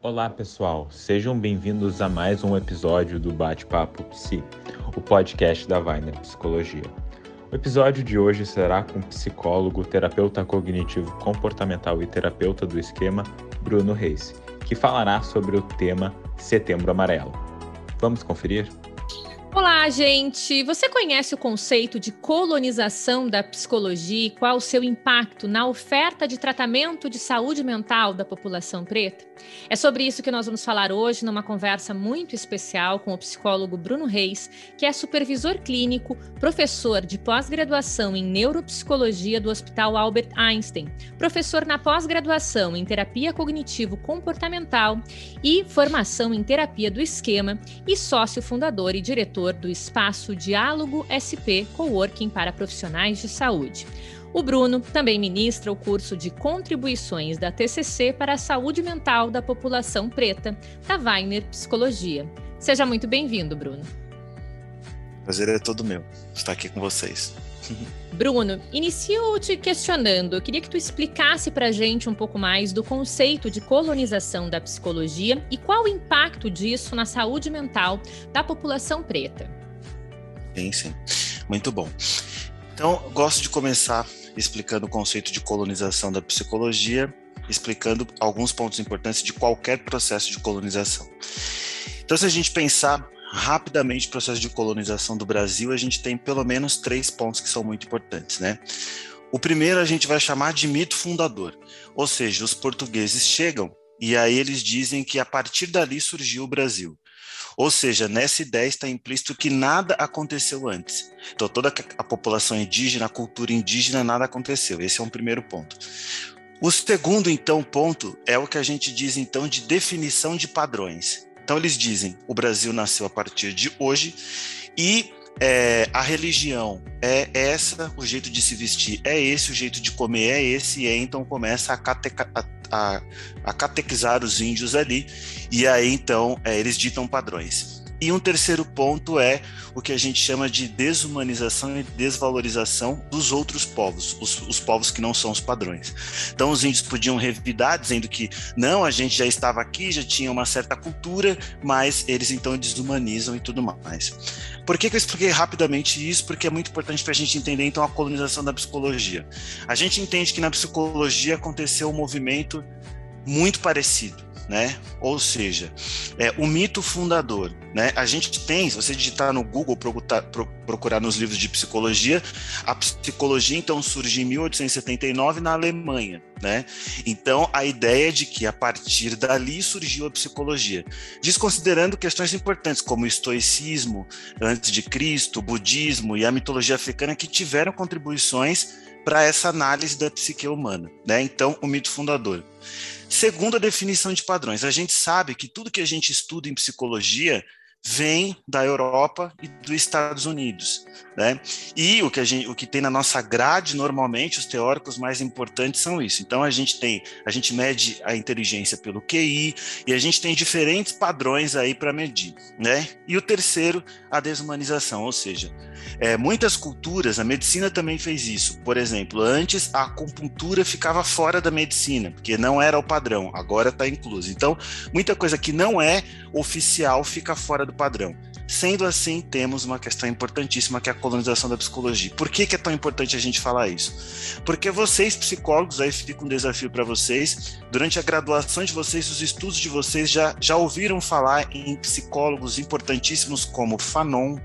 Olá, pessoal. Sejam bem-vindos a mais um episódio do Bate-Papo Psi, o podcast da Weiner Psicologia. O episódio de hoje será com o psicólogo, terapeuta cognitivo comportamental e terapeuta do esquema, Bruno Reis, que falará sobre o tema Setembro Amarelo. Vamos conferir? Olá, gente! Você conhece o conceito de colonização da psicologia e qual o seu impacto na oferta de tratamento de saúde mental da população preta? É sobre isso que nós vamos falar hoje numa conversa muito especial com o psicólogo Bruno Reis, que é supervisor clínico, professor de pós-graduação em neuropsicologia do Hospital Albert Einstein, professor na pós-graduação em terapia cognitivo-comportamental e formação em terapia do esquema e sócio fundador e diretor do espaço Diálogo SP Coworking para profissionais de saúde. O Bruno também ministra o curso de contribuições da TCC para a saúde mental da população preta, da Weiner Psicologia. Seja muito bem-vindo, Bruno. Prazer é todo meu estar aqui com vocês. Bruno, inicio te questionando. Eu queria que tu explicasse para a gente um pouco mais do conceito de colonização da psicologia e qual o impacto disso na saúde mental da população preta. Sim, sim. Muito bom. Então, gosto de começar explicando o conceito de colonização da psicologia, explicando alguns pontos importantes de qualquer processo de colonização. Então, se a gente pensar rapidamente o processo de colonização do Brasil, a gente tem pelo menos três pontos que são muito importantes, né? O primeiro a gente vai chamar de mito fundador, ou seja, os portugueses chegam e aí eles dizem que a partir dali surgiu o Brasil. Ou seja, nessa ideia está implícito que nada aconteceu antes. Então, toda a população indígena, a cultura indígena, nada aconteceu. Esse é um primeiro ponto. O segundo, então, ponto é o que a gente diz, então, de definição de padrões. Então eles dizem: o Brasil nasceu a partir de hoje e é, a religião é essa, o jeito de se vestir é esse, o jeito de comer é esse, e aí então começa a, cateca, a, a, a catequizar os índios ali, e aí então é, eles ditam padrões. E um terceiro ponto é o que a gente chama de desumanização e desvalorização dos outros povos, os, os, povos que não são os padrões. Então, os índios podiam revidar, dizendo que não, a gente já estava aqui, já tinha uma certa cultura, mas eles então desumanizam e tudo mais. Por que, que eu expliquei rapidamente isso? Porque é muito importante para a gente entender então a colonização da psicologia. A gente entende que na psicologia aconteceu um movimento muito parecido né? Ou seja, é, o mito fundador, né? A gente tem, se você digitar no Google, procurar, procurar nos livros de psicologia, a psicologia então surge em 1879 na Alemanha, né? Então a ideia de que a partir dali surgiu a psicologia, desconsiderando questões importantes como o estoicismo antes de Cristo, o budismo e a mitologia africana que tiveram contribuições para essa análise da psique humana, né? Então o mito fundador. Segundo a definição de padrões, a gente sabe que tudo que a gente estuda em psicologia vem da Europa e dos Estados Unidos, né? E o que a gente, o que tem na nossa grade normalmente os teóricos mais importantes são isso. Então a gente tem, a gente mede a inteligência pelo QI e a gente tem diferentes padrões aí para medir, né? E o terceiro, a desumanização, ou seja, é, muitas culturas, a medicina também fez isso. Por exemplo, antes a acupuntura ficava fora da medicina, porque não era o padrão, agora está incluso. Então, muita coisa que não é oficial fica fora do padrão. Sendo assim, temos uma questão importantíssima que é a colonização da psicologia. Por que, que é tão importante a gente falar isso? Porque vocês, psicólogos, aí fica um desafio para vocês. Durante a graduação de vocês, os estudos de vocês já, já ouviram falar em psicólogos importantíssimos como Fanon,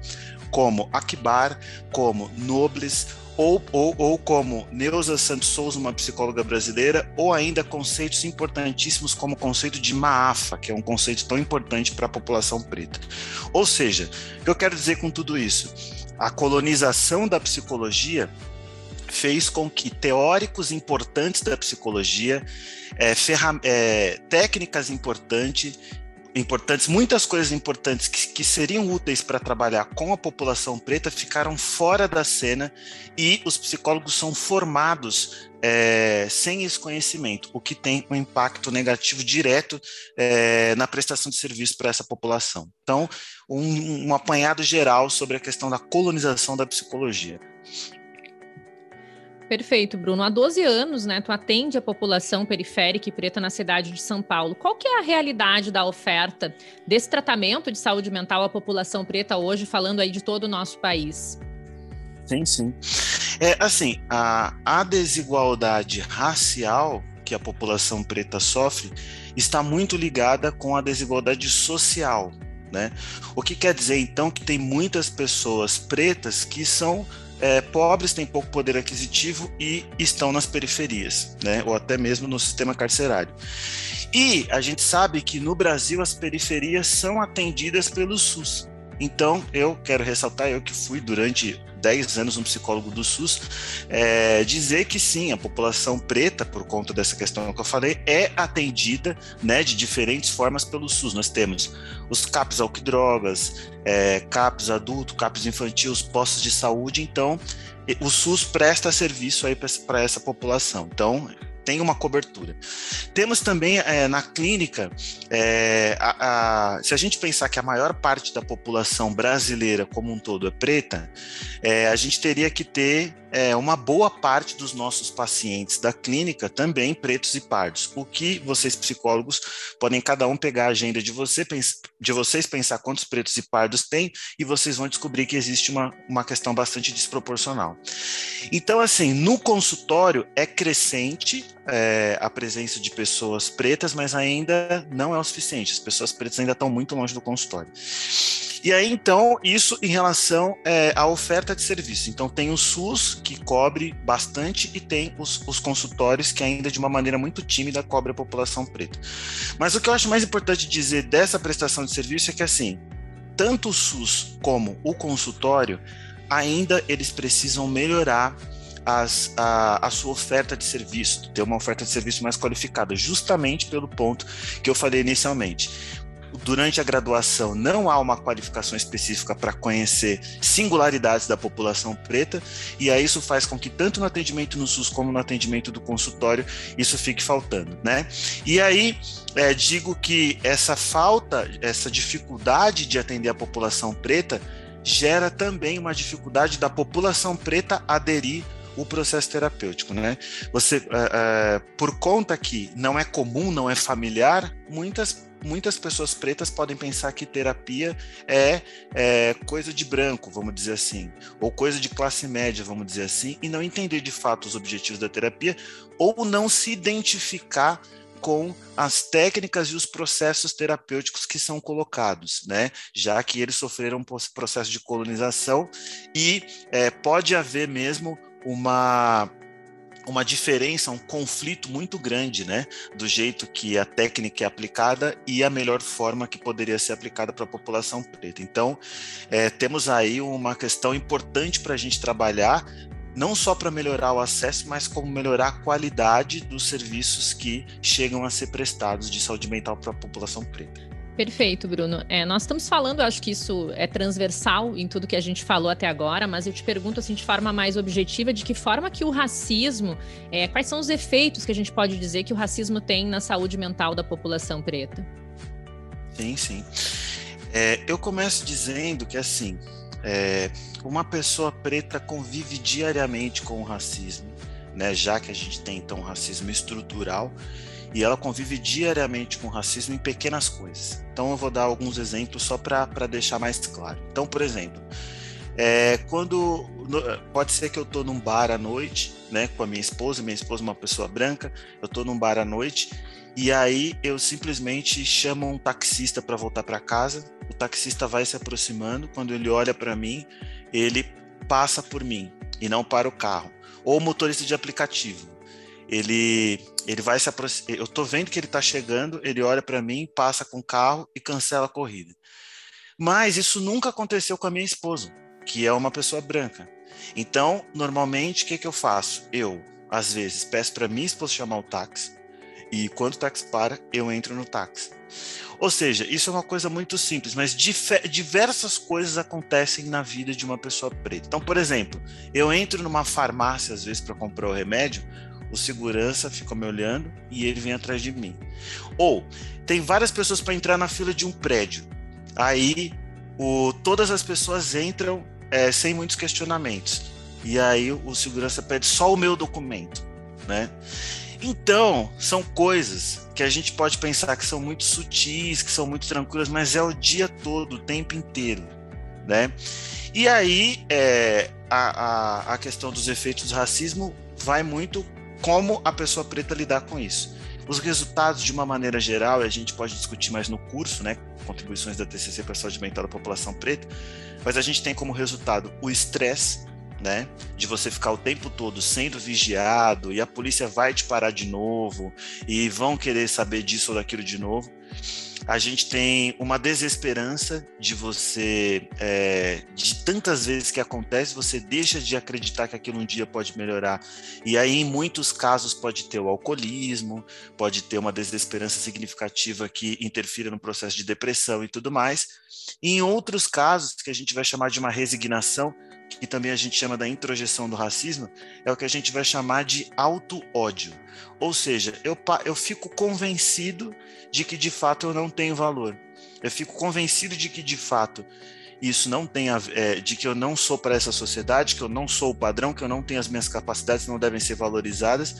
como Akbar, como Nobles, ou, ou, ou como Neuza Santos Souza, uma psicóloga brasileira, ou ainda conceitos importantíssimos como o conceito de Maafa, que é um conceito tão importante para a população preta. Ou seja, o que eu quero dizer com tudo isso? A colonização da psicologia fez com que teóricos importantes da psicologia, é, é, técnicas importantes importantes, muitas coisas importantes que, que seriam úteis para trabalhar com a população preta ficaram fora da cena e os psicólogos são formados é, sem esse conhecimento, o que tem um impacto negativo direto é, na prestação de serviço para essa população. Então, um, um apanhado geral sobre a questão da colonização da psicologia. Perfeito, Bruno. Há 12 anos, né, tu atende a população periférica e preta na cidade de São Paulo. Qual que é a realidade da oferta desse tratamento de saúde mental à população preta hoje, falando aí de todo o nosso país? Sim, sim. É assim, a, a desigualdade racial que a população preta sofre está muito ligada com a desigualdade social, né? O que quer dizer então que tem muitas pessoas pretas que são é, pobres, têm pouco poder aquisitivo e estão nas periferias, né? ou até mesmo no sistema carcerário. E a gente sabe que no Brasil as periferias são atendidas pelo SUS. Então, eu quero ressaltar, eu que fui durante 10 anos um psicólogo do SUS, é, dizer que sim, a população preta, por conta dessa questão que eu falei, é atendida né, de diferentes formas pelo SUS. Nós temos os CAPs drogas, é, CAPs adulto, CAPs infantil, os postos de saúde, então o SUS presta serviço aí para essa população. Então, tem uma cobertura. Temos também é, na clínica, é, a, a, se a gente pensar que a maior parte da população brasileira como um todo é preta, é, a gente teria que ter é, uma boa parte dos nossos pacientes da clínica também pretos e pardos. O que vocês, psicólogos, podem cada um pegar a agenda de, você, de vocês, pensar quantos pretos e pardos tem, e vocês vão descobrir que existe uma, uma questão bastante desproporcional. Então, assim, no consultório é crescente é, a presença de pessoas pretas, mas ainda não é o suficiente. As pessoas pretas ainda estão muito longe do consultório. E aí, então, isso em relação é, à oferta de serviço. Então, tem o SUS, que cobre bastante, e tem os, os consultórios, que ainda de uma maneira muito tímida cobre a população preta. Mas o que eu acho mais importante dizer dessa prestação de serviço é que, assim, tanto o SUS como o consultório, ainda eles precisam melhorar as, a, a, sua oferta de serviço, ter uma oferta de serviço mais qualificada, justamente pelo ponto que eu falei inicialmente durante a graduação não há uma qualificação específica para conhecer singularidades da população preta, e aí isso faz com que tanto no atendimento no SUS como no atendimento do consultório isso fique faltando, né? E aí é, digo que essa falta, essa dificuldade de atender a população preta gera também uma dificuldade da população preta aderir o processo terapêutico, né? Você, é, é, por conta que não é comum, não é familiar, muitas muitas pessoas pretas podem pensar que terapia é, é, coisa de branco, vamos dizer assim, ou coisa de classe média, vamos dizer assim, e não entender de fato os objetivos da terapia, ou não se identificar com as técnicas e os processos terapêuticos que são colocados, né? Já que eles sofreram um processo de colonização e é, pode haver mesmo uma uma diferença, um conflito muito grande, né, do jeito que a técnica é aplicada e a melhor forma que poderia ser aplicada para a população preta. Então, é, temos aí uma questão importante para a gente trabalhar, não só para melhorar o acesso, mas como melhorar a qualidade dos serviços que chegam a ser prestados de saúde mental para a população preta. Perfeito, Bruno. É, nós estamos falando, acho que isso é transversal em tudo que a gente falou até agora, mas eu te pergunto assim de forma mais objetiva, de que forma que o racismo, é, quais são os efeitos que a gente pode dizer que o racismo tem na saúde mental da população preta? Sim, sim. É, eu começo dizendo que assim, é, uma pessoa preta convive diariamente com o racismo, né? Já que a gente tem então racismo estrutural e ela convive diariamente com racismo em pequenas coisas. Então eu vou dar alguns exemplos só para deixar mais claro. Então, por exemplo, é, quando pode ser que eu estou num bar à noite, né, com a minha esposa, minha esposa é uma pessoa branca, eu estou num bar à noite e aí eu simplesmente chamo um taxista para voltar para casa. O taxista vai se aproximando, quando ele olha para mim, ele passa por mim e não para o carro. Ou motorista de aplicativo ele ele vai se aproximar. Eu tô vendo que ele está chegando, ele olha para mim, passa com o carro e cancela a corrida. Mas isso nunca aconteceu com a minha esposa, que é uma pessoa branca. Então, normalmente, o que, que eu faço? Eu, às vezes, peço para minha esposa chamar o táxi, e quando o táxi para, eu entro no táxi. Ou seja, isso é uma coisa muito simples, mas diversas coisas acontecem na vida de uma pessoa preta. Então, por exemplo, eu entro numa farmácia às vezes para comprar o remédio, o segurança fica me olhando e ele vem atrás de mim. Ou tem várias pessoas para entrar na fila de um prédio. Aí o, todas as pessoas entram é, sem muitos questionamentos. e aí o segurança pede só o meu documento, né? Então, são coisas que a gente pode pensar que são muito sutis, que são muito tranquilas, mas é o dia todo, o tempo inteiro, né? E aí, é, a, a, a questão dos efeitos do racismo vai muito como a pessoa preta lidar com isso. Os resultados, de uma maneira geral, a gente pode discutir mais no curso, né? Contribuições da TCC para a saúde mental da população preta, mas a gente tem como resultado o estresse, né? De você ficar o tempo todo sendo vigiado e a polícia vai te parar de novo e vão querer saber disso ou daquilo de novo. A gente tem uma desesperança de você, é, de tantas vezes que acontece, você deixa de acreditar que aquilo um dia pode melhorar. E aí, em muitos casos, pode ter o alcoolismo, pode ter uma desesperança significativa que interfira no processo de depressão e tudo mais. E em outros casos, que a gente vai chamar de uma resignação, que também a gente chama da introjeção do racismo, é o que a gente vai chamar de auto-ódio. Ou seja, eu, eu fico convencido de que de fato eu não tenho valor. Eu fico convencido de que de fato isso não tem a, é, de que eu não sou para essa sociedade, que eu não sou o padrão, que eu não tenho as minhas capacidades, não devem ser valorizadas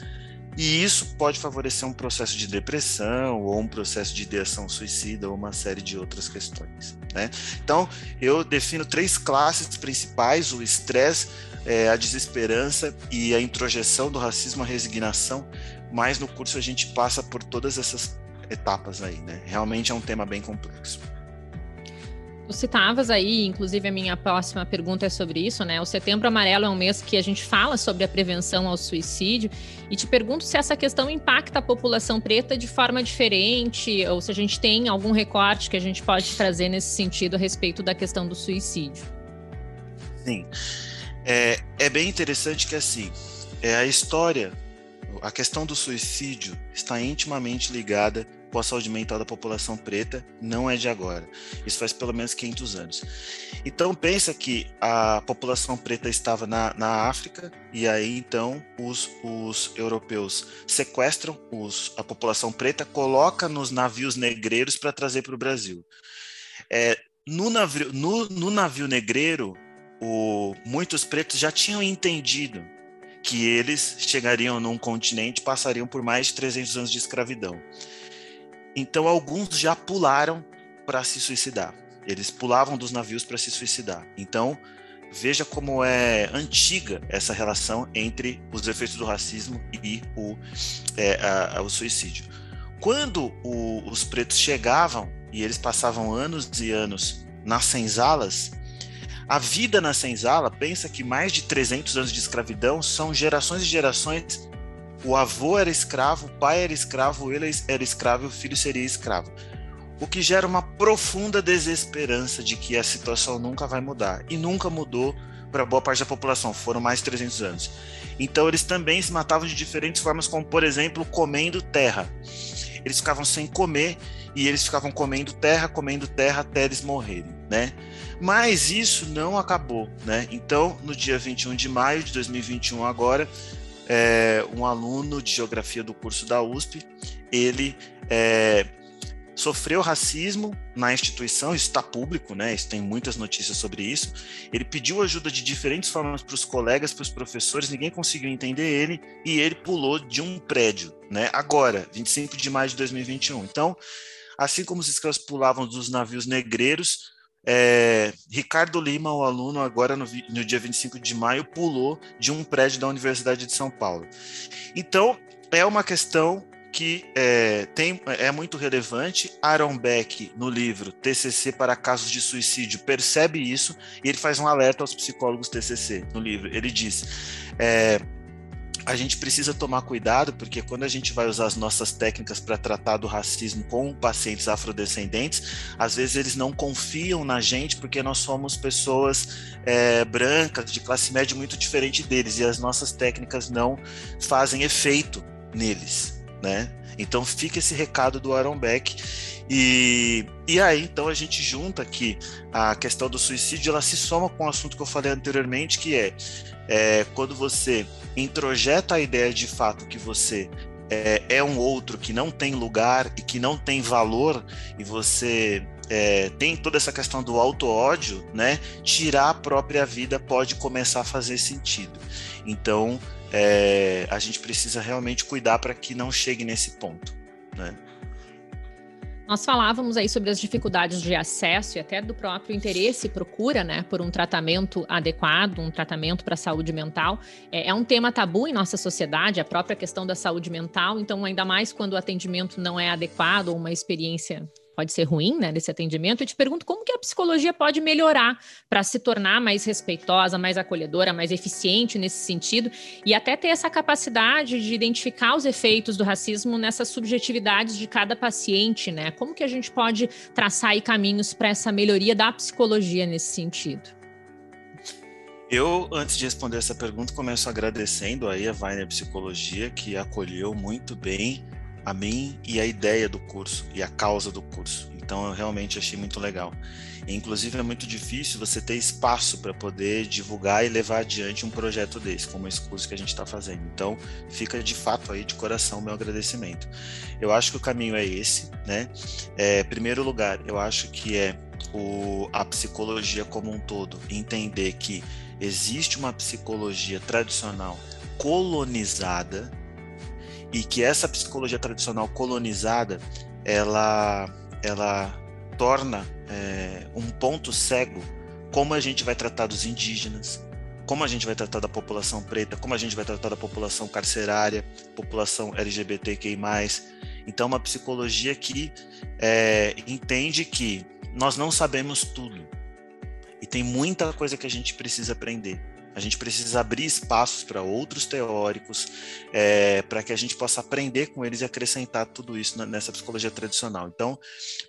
e isso pode favorecer um processo de depressão ou um processo de ideação suicida ou uma série de outras questões. Né? Então, eu defino três classes principais: o estresse, é, a desesperança e a introjeção do racismo, a resignação. Mas no curso a gente passa por todas essas etapas aí. Né? Realmente é um tema bem complexo. Tu citavas aí, inclusive a minha próxima pergunta é sobre isso, né? O Setembro Amarelo é um mês que a gente fala sobre a prevenção ao suicídio e te pergunto se essa questão impacta a população preta de forma diferente ou se a gente tem algum recorte que a gente pode trazer nesse sentido a respeito da questão do suicídio. Sim, é, é bem interessante que assim, é a história, a questão do suicídio está intimamente ligada com a saúde mental da população preta não é de agora. Isso faz pelo menos 500 anos. Então pensa que a população preta estava na, na África e aí então os, os europeus sequestram os, a população preta, coloca nos navios negreiros para trazer para o Brasil. É, no, navio, no, no navio negreiro, o, muitos pretos já tinham entendido que eles chegariam num continente passariam por mais de 300 anos de escravidão. Então, alguns já pularam para se suicidar. Eles pulavam dos navios para se suicidar. Então, veja como é antiga essa relação entre os efeitos do racismo e o, é, a, a, o suicídio. Quando o, os pretos chegavam e eles passavam anos e anos nas senzalas, a vida na senzala, pensa que mais de 300 anos de escravidão são gerações e gerações o avô era escravo, o pai era escravo, ele era escravo e o filho seria escravo. O que gera uma profunda desesperança de que a situação nunca vai mudar. E nunca mudou para boa parte da população, foram mais de 300 anos. Então eles também se matavam de diferentes formas, como por exemplo, comendo terra. Eles ficavam sem comer e eles ficavam comendo terra, comendo terra até eles morrerem, né? Mas isso não acabou, né? Então, no dia 21 de maio de 2021 agora, é, um aluno de geografia do curso da USP, ele é, sofreu racismo na instituição, isso está público, né? Isso tem muitas notícias sobre isso. Ele pediu ajuda de diferentes formas para os colegas, para os professores, ninguém conseguiu entender ele e ele pulou de um prédio, né? Agora, 25 de maio de 2021. Então, assim como os escravos pulavam dos navios negreiros, é, Ricardo Lima, o aluno, agora no, no, dia 25 de maio, pulou de um prédio da Universidade de São Paulo. Então, é uma questão que é, tem, é muito relevante. Aaron Beck, no livro TCC para casos de suicídio, percebe isso e ele faz um alerta aos psicólogos TCC no livro. Ele diz: é, a gente precisa tomar cuidado, porque quando a gente vai usar as nossas técnicas para tratar do racismo com pacientes afrodescendentes, às vezes eles não confiam na gente, porque nós somos pessoas é, brancas, de classe média muito diferente deles, e as nossas técnicas não fazem efeito neles, né? Então fica esse recado do Aaron Beck. E, e aí, então, a gente junta aqui a questão do suicídio, ela se soma com o assunto que eu falei anteriormente, que é, é quando você introjeta a ideia de fato que você é, é um outro que não tem lugar e que não tem valor, e você é, tem toda essa questão do auto-ódio, né? Tirar a própria vida pode começar a fazer sentido. Então, é, a gente precisa realmente cuidar para que não chegue nesse ponto, né? Nós falávamos aí sobre as dificuldades de acesso e até do próprio interesse e procura, né, por um tratamento adequado, um tratamento para a saúde mental. É, é, um tema tabu em nossa sociedade, a própria questão da saúde mental. Então, ainda mais quando o atendimento não é adequado ou uma experiência pode ser ruim, né, desse atendimento, eu te pergunto como que a psicologia pode melhorar para se tornar mais respeitosa, mais acolhedora, mais eficiente nesse sentido e até ter essa capacidade de identificar os efeitos do racismo nessas subjetividades de cada paciente, né? Como que a gente pode traçar aí caminhos para essa melhoria da psicologia nesse sentido? Eu, antes de responder essa pergunta, começo agradecendo aí a Weiner Psicologia, que acolheu muito bem a mim e a ideia do curso e a causa do curso. Então eu realmente achei muito legal. E, inclusive é muito difícil você ter espaço para poder divulgar e levar adiante um projeto desse, como esse curso que a gente está fazendo. Então fica de fato aí de coração meu agradecimento. Eu acho que o caminho é esse, né? É, primeiro lugar, eu acho que é o, a psicologia como um todo entender que existe uma psicologia tradicional colonizada e que essa psicologia tradicional colonizada ela ela torna é, um ponto cego como a gente vai tratar dos indígenas, como a gente vai tratar da população preta, como a gente vai tratar da população carcerária, população LGBTQI+. Então, uma psicologia que é, entende que nós não sabemos tudo e tem muita coisa que a gente precisa aprender. A gente precisa abrir espaços para outros teóricos, é, para que a gente possa aprender com eles e acrescentar tudo isso nessa psicologia tradicional. Então,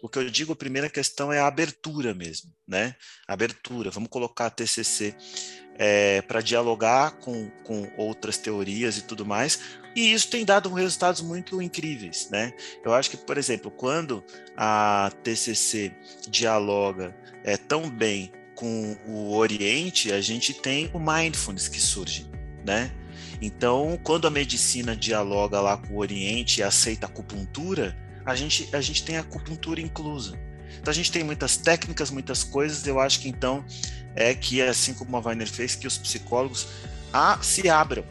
o que eu digo, a primeira questão é a abertura mesmo, né? Abertura. Vamos colocar a TCC é, para dialogar com, com outras teorias e tudo mais. E isso tem dado resultados muito incríveis, né? Eu acho que, por exemplo, quando a TCC dialoga é, tão bem com o Oriente, a gente tem o mindfulness que surge, né? Então, quando a medicina dialoga lá com o Oriente e aceita a acupuntura, a gente, a gente tem a acupuntura inclusa. Então, a gente tem muitas técnicas, muitas coisas. Eu acho que então é que, assim como a Weiner fez, que os psicólogos a, se abram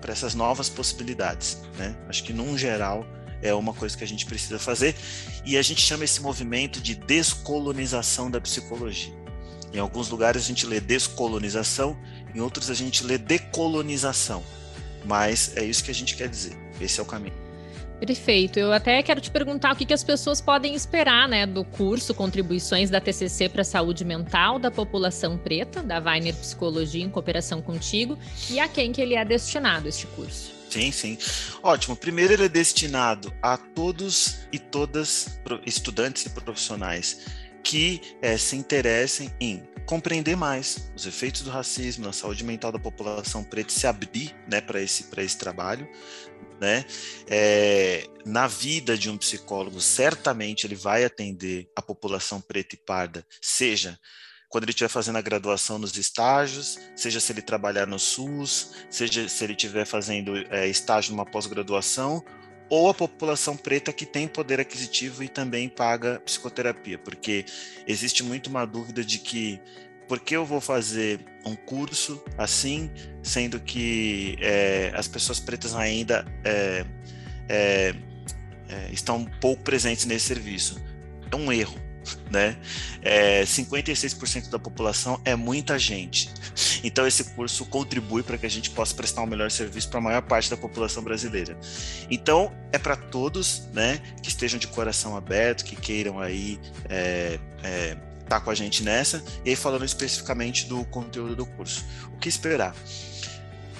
para essas novas possibilidades. Né? Acho que, num geral, é uma coisa que a gente precisa fazer. E a gente chama esse movimento de descolonização da psicologia. Em alguns lugares a gente lê descolonização, em outros a gente lê decolonização. Mas é isso que a gente quer dizer. Esse é o caminho. Perfeito. Eu até quero te perguntar o que, que as pessoas podem esperar né, do curso Contribuições da TCC para a Saúde Mental da População Preta, da Weiner Psicologia em cooperação contigo, e a quem que ele é destinado, este curso. Sim, sim. Ótimo. Primeiro, ele é destinado a todos e todas estudantes e profissionais que é, se interessem em compreender mais os efeitos do racismo na saúde mental da população preta, se abrir né, para esse, esse trabalho. Né? É, na vida de um psicólogo, certamente ele vai atender a população preta e parda, seja quando ele estiver fazendo a graduação nos estágios, seja se ele trabalhar no SUS, seja se ele estiver fazendo é, estágio numa pós-graduação, ou a população preta que tem poder aquisitivo e também paga psicoterapia, porque existe muito uma dúvida de que por que eu vou fazer um curso assim, sendo que é, as pessoas pretas ainda é, é, é estão pouco presentes nesse serviço? É um erro né? É, 56% da população é muita gente. Então esse curso contribui para que a gente possa prestar um melhor serviço para a maior parte da população brasileira. Então é para todos, né, que estejam de coração aberto, que queiram aí é, é, tá com a gente nessa. E aí falando especificamente do conteúdo do curso, o que esperar?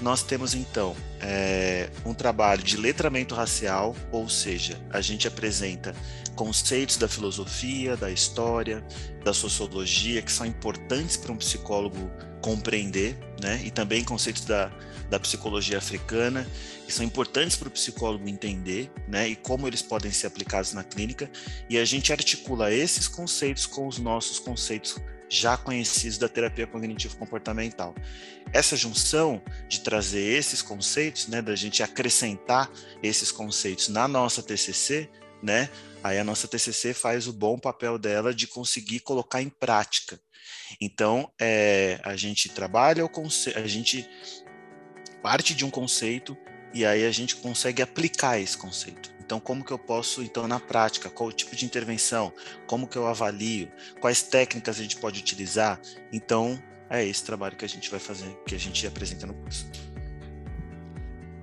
nós temos então é, um trabalho de letramento racial, ou seja, a gente apresenta conceitos da filosofia, da história, da sociologia que são importantes para um psicólogo compreender, né? E também conceitos da, da psicologia africana, que são importantes para o psicólogo entender, né? E como eles podem ser aplicados na clínica. E a gente articula esses conceitos com os nossos conceitos já conhecidos da terapia cognitivo-comportamental. Essa junção de trazer esses conceitos, né, da gente acrescentar esses conceitos na nossa TCC, né, aí a nossa TCC faz o bom papel dela de conseguir colocar em prática. Então, é, a gente trabalha o conceito, a gente parte de um conceito e aí a gente consegue aplicar esse conceito. Então, como que eu posso, então, na prática, qual o tipo de intervenção, como que eu avalio, quais técnicas a gente pode utilizar? Então, é esse trabalho que a gente vai fazer, que a gente apresenta no curso.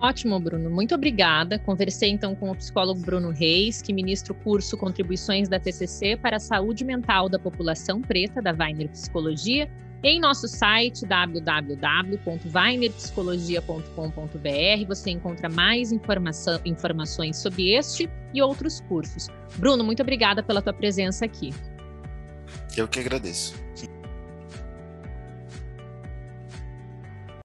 Ótimo, Bruno. Muito obrigada. Conversei então com o psicólogo Bruno Reis, que ministra o curso Contribuições da TCC para a Saúde Mental da População Preta, da Weiner Psicologia, em nosso site www.weinerpsicologia.com.br você encontra mais informações sobre este e outros cursos. Bruno, muito obrigada pela tua presença aqui. Eu que agradeço.